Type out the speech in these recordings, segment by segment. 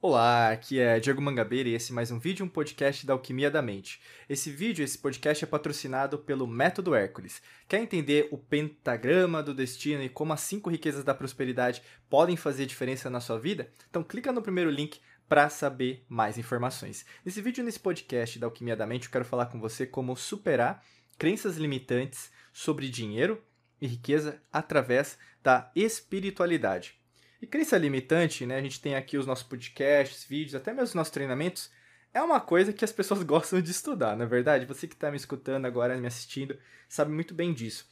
Olá, aqui é Diego Mangabeira e esse é mais um vídeo, um podcast da Alquimia da Mente. Esse vídeo, esse podcast é patrocinado pelo Método Hércules. Quer entender o pentagrama do destino e como as cinco riquezas da prosperidade podem fazer diferença na sua vida? Então clica no primeiro link para saber mais informações. Nesse vídeo, nesse podcast da Alquimia da Mente, eu quero falar com você como superar crenças limitantes sobre dinheiro e riqueza através da espiritualidade. E crença limitante, né? A gente tem aqui os nossos podcasts, vídeos, até mesmo os nossos treinamentos. É uma coisa que as pessoas gostam de estudar, na é verdade. Você que está me escutando agora, me assistindo, sabe muito bem disso.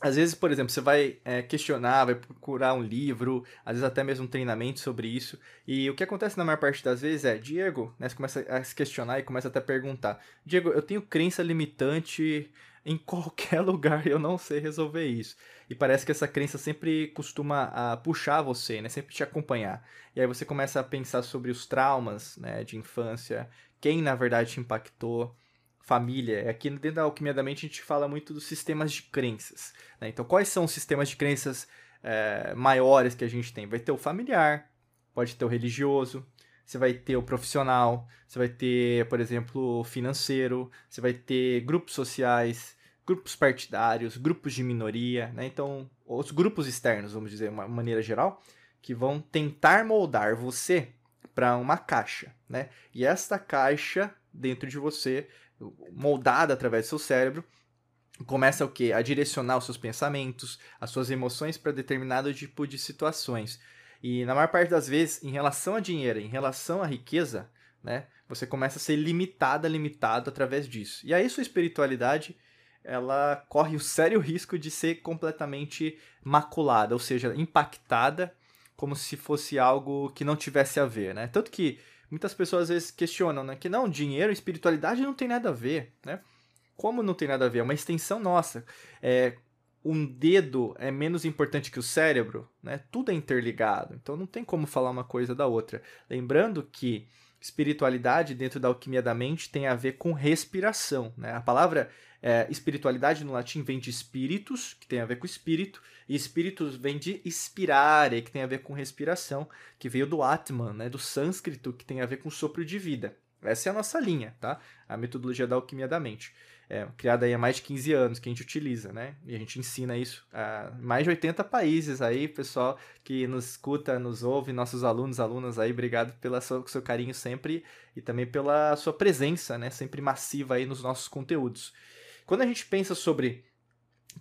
Às vezes, por exemplo, você vai é, questionar, vai procurar um livro, às vezes até mesmo um treinamento sobre isso. E o que acontece na maior parte das vezes é, Diego, né, você começa a se questionar e começa até a perguntar, Diego, eu tenho crença limitante em qualquer lugar eu não sei resolver isso. E parece que essa crença sempre costuma a, ah, puxar você, né? Sempre te acompanhar. E aí você começa a pensar sobre os traumas né, de infância, quem na verdade te impactou, família. Aqui dentro da Alquimia da Mente a gente fala muito dos sistemas de crenças. Né? Então, quais são os sistemas de crenças é, maiores que a gente tem? Vai ter o familiar, pode ter o religioso, você vai ter o profissional, você vai ter, por exemplo, o financeiro, você vai ter grupos sociais, grupos partidários, grupos de minoria, né? Então, os grupos externos, vamos dizer, de uma maneira geral, que vão tentar moldar você para uma caixa, né? E esta caixa dentro de você, moldada através do seu cérebro, começa o quê? A direcionar os seus pensamentos, as suas emoções para determinado tipo de situações. E na maior parte das vezes, em relação a dinheiro, em relação à riqueza, né, você começa a ser limitada, limitado através disso. E aí sua espiritualidade, ela corre o sério risco de ser completamente maculada, ou seja, impactada como se fosse algo que não tivesse a ver, né? Tanto que muitas pessoas às vezes questionam, né, que não, dinheiro espiritualidade não tem nada a ver, né? Como não tem nada a ver? É uma extensão nossa. É, um dedo é menos importante que o cérebro, né? Tudo é interligado, então não tem como falar uma coisa da outra. Lembrando que espiritualidade dentro da alquimia da mente tem a ver com respiração, né? A palavra é, espiritualidade no latim vem de espíritos, que tem a ver com espírito, e espíritos vem de inspirare, que tem a ver com respiração, que veio do Atman, né? Do sânscrito, que tem a ver com sopro de vida. Essa é a nossa linha, tá? A metodologia da alquimia da mente é, criada aí há mais de 15 anos, que a gente utiliza, né? E a gente ensina isso a mais de 80 países aí, pessoal que nos escuta, nos ouve, nossos alunos, alunas aí, obrigado pelo seu, seu carinho sempre e também pela sua presença, né? Sempre massiva aí nos nossos conteúdos. Quando a gente pensa sobre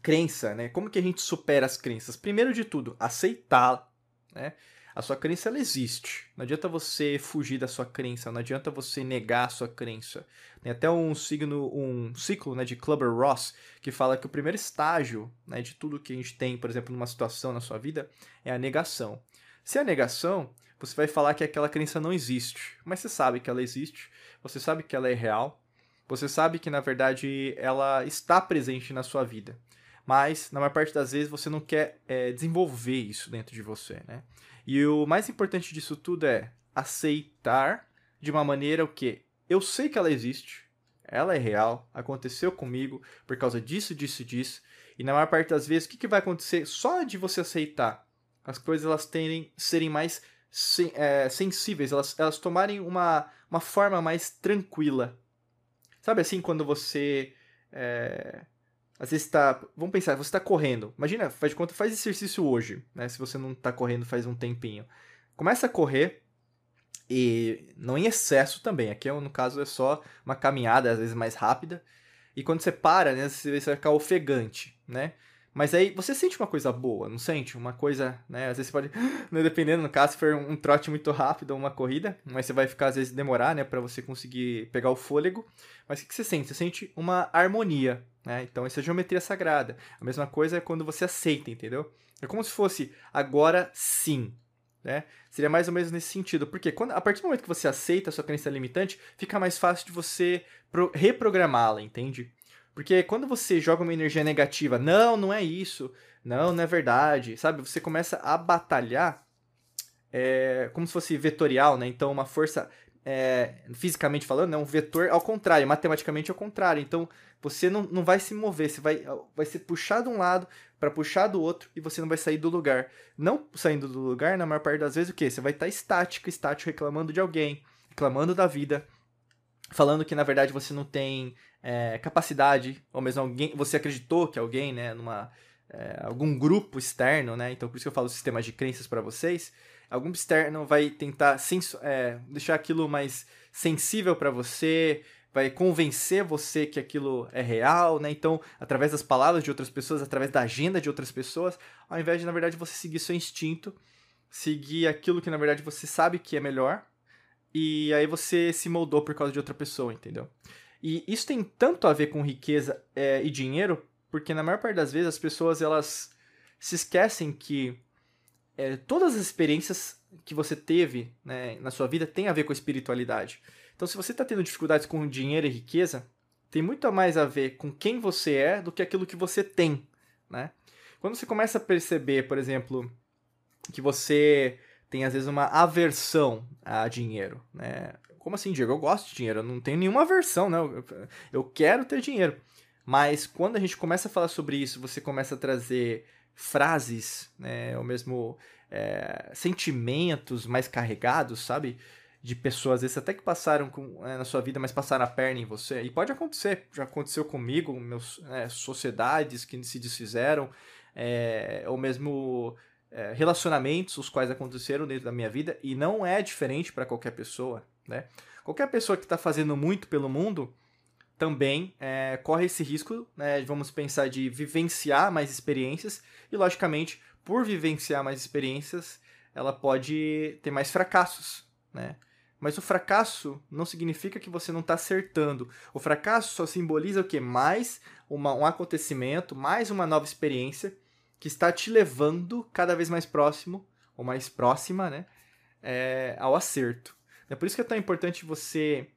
crença, né? Como que a gente supera as crenças? Primeiro de tudo, aceitar, né? A sua crença ela existe. Não adianta você fugir da sua crença, não adianta você negar a sua crença. Tem até um signo, um ciclo né, de Clubber Ross que fala que o primeiro estágio né, de tudo que a gente tem, por exemplo, numa situação na sua vida, é a negação. Se é a negação, você vai falar que aquela crença não existe, mas você sabe que ela existe, você sabe que ela é real, você sabe que na verdade ela está presente na sua vida mas na maior parte das vezes você não quer é, desenvolver isso dentro de você, né? E o mais importante disso tudo é aceitar de uma maneira o que eu sei que ela existe, ela é real, aconteceu comigo por causa disso, disso, disso, e na maior parte das vezes o que, que vai acontecer só de você aceitar as coisas elas terem serem mais é, sensíveis, elas, elas tomarem uma, uma forma mais tranquila. Sabe assim, quando você é, às vezes tá. Vamos pensar, você está correndo. Imagina, faz de conta, faz exercício hoje, né? Se você não está correndo faz um tempinho. Começa a correr e não em excesso também. Aqui, no caso, é só uma caminhada, às vezes mais rápida. E quando você para, né, você vai ficar ofegante, né? Mas aí você sente uma coisa boa, não sente? Uma coisa, né? Às vezes você pode, né, dependendo no caso, se for um trote muito rápido ou uma corrida, mas você vai ficar às vezes demorar, né, para você conseguir pegar o fôlego. Mas o que você sente? Você sente uma harmonia, né? Então essa é geometria sagrada. A mesma coisa é quando você aceita, entendeu? É como se fosse agora sim, né? Seria mais ou menos nesse sentido, porque quando, a partir do momento que você aceita a sua crença limitante, fica mais fácil de você reprogramá-la, entende? Porque quando você joga uma energia negativa, não, não é isso, não, não é verdade, sabe? Você começa a batalhar é, como se fosse vetorial, né? Então, uma força é, fisicamente falando, é um vetor ao contrário, matematicamente ao contrário. Então, você não, não vai se mover, você vai, vai ser puxado de um lado para puxar do outro e você não vai sair do lugar. Não saindo do lugar, na maior parte das vezes, o quê? Você vai estar tá estático, estático, reclamando de alguém, reclamando da vida, falando que na verdade você não tem é, capacidade, ou mesmo alguém, você acreditou que alguém, né, numa é, algum grupo externo, né? Então por isso que eu falo sistema de crenças para vocês. Algum externo vai tentar é, deixar aquilo mais sensível para você, vai convencer você que aquilo é real, né? Então, através das palavras de outras pessoas, através da agenda de outras pessoas, ao invés de, na verdade, você seguir seu instinto, seguir aquilo que, na verdade, você sabe que é melhor, e aí você se moldou por causa de outra pessoa, entendeu? E isso tem tanto a ver com riqueza é, e dinheiro, porque na maior parte das vezes as pessoas elas se esquecem que é, todas as experiências que você teve né, na sua vida têm a ver com a espiritualidade. Então, se você está tendo dificuldades com dinheiro e riqueza, tem muito mais a ver com quem você é do que aquilo que você tem, né? Quando você começa a perceber, por exemplo, que você tem às vezes uma aversão a dinheiro, né? Como assim, Diego? Eu gosto de dinheiro, eu não tenho nenhuma aversão, né? Eu, eu quero ter dinheiro. Mas quando a gente começa a falar sobre isso, você começa a trazer frases, né? Ou mesmo é, sentimentos mais carregados, sabe? de pessoas, às até que passaram com, é, na sua vida, mas passaram a perna em você. E pode acontecer, já aconteceu comigo, meus é, sociedades que se desfizeram, é, ou mesmo é, relacionamentos os quais aconteceram dentro da minha vida, e não é diferente para qualquer pessoa. Né? Qualquer pessoa que está fazendo muito pelo mundo também é, corre esse risco, né, vamos pensar, de vivenciar mais experiências, e logicamente, por vivenciar mais experiências, ela pode ter mais fracassos. Né? Mas o fracasso não significa que você não está acertando. O fracasso só simboliza o quê? Mais uma, um acontecimento, mais uma nova experiência que está te levando cada vez mais próximo, ou mais próxima, né? É, ao acerto. É por isso que é tão importante você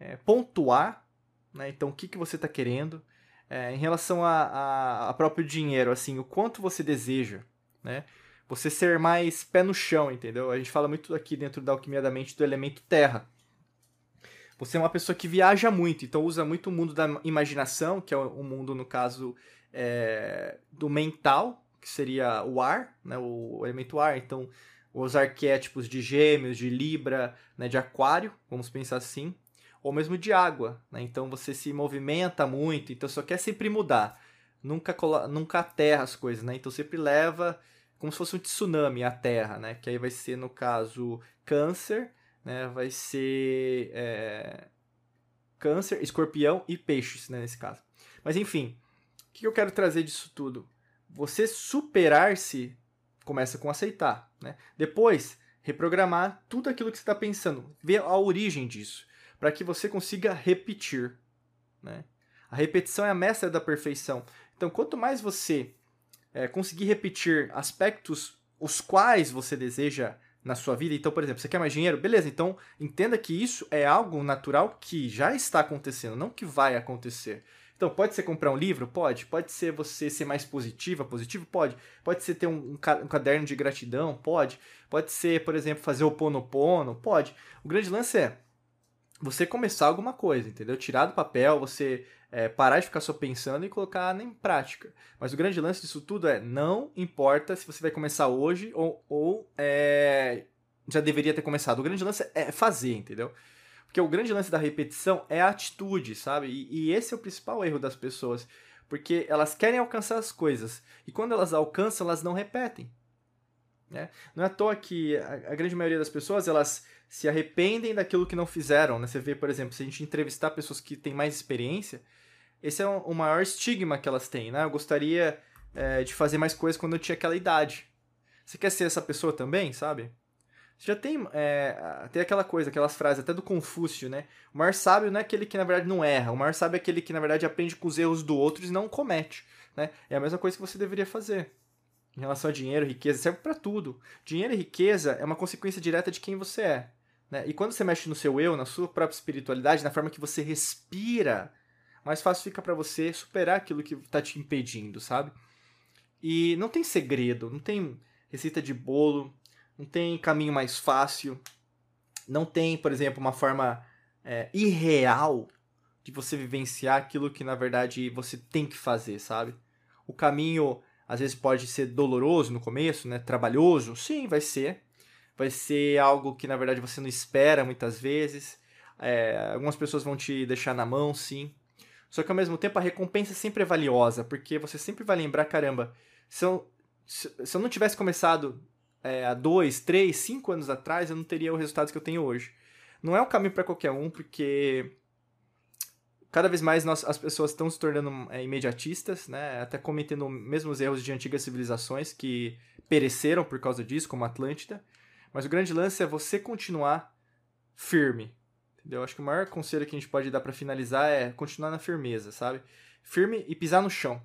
é, pontuar, né? Então, o que, que você está querendo. É, em relação a, a, a próprio dinheiro, assim, o quanto você deseja, né? você ser mais pé no chão, entendeu? A gente fala muito aqui dentro da alquimia da mente do elemento terra. Você é uma pessoa que viaja muito, então usa muito o mundo da imaginação, que é o mundo, no caso, é, do mental, que seria o ar, né, o elemento ar. Então, os arquétipos de gêmeos, de libra, né, de aquário, vamos pensar assim, ou mesmo de água. Né? Então, você se movimenta muito, então só quer sempre mudar. Nunca, nunca aterra as coisas, né? Então, sempre leva como se fosse um tsunami a Terra, né? Que aí vai ser, no caso, câncer, né? Vai ser é... câncer, escorpião e peixes, né? Nesse caso. Mas enfim, o que eu quero trazer disso tudo? Você superar-se começa com aceitar, né? Depois, reprogramar tudo aquilo que você está pensando, ver a origem disso, para que você consiga repetir, né? A repetição é a mestra da perfeição. Então, quanto mais você é, conseguir repetir aspectos os quais você deseja na sua vida. Então, por exemplo, você quer mais dinheiro? Beleza, então entenda que isso é algo natural que já está acontecendo, não que vai acontecer. Então, pode ser comprar um livro? Pode. Pode ser você ser mais positiva, positivo? Pode. Pode ser ter um, um, caderno de gratidão? Pode. Pode ser, por exemplo, fazer o pono? Pode. O grande lance é você começar alguma coisa, entendeu? Tirar do papel, você é, parar de ficar só pensando e colocar em prática. Mas o grande lance disso tudo é: não importa se você vai começar hoje ou, ou é, já deveria ter começado. O grande lance é fazer, entendeu? Porque o grande lance da repetição é a atitude, sabe? E, e esse é o principal erro das pessoas. Porque elas querem alcançar as coisas. E quando elas alcançam, elas não repetem. Né? Não é à toa que a, a grande maioria das pessoas elas se arrependem daquilo que não fizeram. Né? Você vê, por exemplo, se a gente entrevistar pessoas que têm mais experiência, esse é o maior estigma que elas têm. Né? Eu gostaria é, de fazer mais coisas quando eu tinha aquela idade. Você quer ser essa pessoa também, sabe? Já tem, é, tem aquela coisa, aquelas frases até do Confúcio, né? O maior sábio não é aquele que na verdade não erra. O maior sábio é aquele que na verdade aprende com os erros do outro e não comete. Né? É a mesma coisa que você deveria fazer em relação a dinheiro, riqueza, serve para tudo. Dinheiro e riqueza é uma consequência direta de quem você é. Né? E quando você mexe no seu eu, na sua própria espiritualidade, na forma que você respira, mais fácil fica para você superar aquilo que está te impedindo, sabe? E não tem segredo, não tem receita de bolo, não tem caminho mais fácil. Não tem, por exemplo, uma forma é, irreal de você vivenciar aquilo que na verdade você tem que fazer, sabe? O caminho às vezes pode ser doloroso no começo, né? Trabalhoso, sim, vai ser. Vai ser algo que na verdade você não espera muitas vezes. É, algumas pessoas vão te deixar na mão, sim. Só que ao mesmo tempo a recompensa sempre é valiosa, porque você sempre vai lembrar, caramba, se eu, se, eu não tivesse começado é, há dois, três, cinco anos atrás, eu não teria os resultados que eu tenho hoje. Não é um caminho para qualquer um, porque cada vez mais nós, as pessoas estão se tornando é, imediatistas, né? até cometendo os mesmos erros de antigas civilizações que pereceram por causa disso, como a Atlântida. Mas o grande lance é você continuar firme. Entendeu? Acho que o maior conselho que a gente pode dar para finalizar é continuar na firmeza, sabe? Firme e pisar no chão.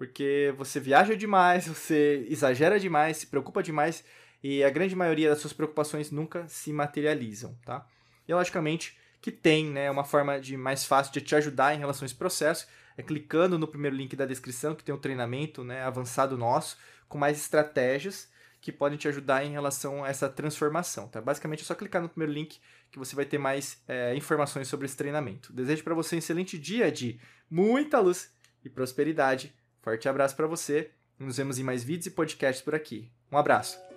Porque você viaja demais, você exagera demais, se preocupa demais e a grande maioria das suas preocupações nunca se materializam, tá? E logicamente que tem, né, uma forma de mais fácil de te ajudar em relação a esse processo, é clicando no primeiro link da descrição, que tem um treinamento, né, avançado nosso, com mais estratégias que podem te ajudar em relação a essa transformação, tá? Basicamente é só clicar no primeiro link que você vai ter mais é, informações sobre esse treinamento. Desejo para você um excelente dia de muita luz e prosperidade. Forte abraço para você. Nos vemos em mais vídeos e podcasts por aqui. Um abraço.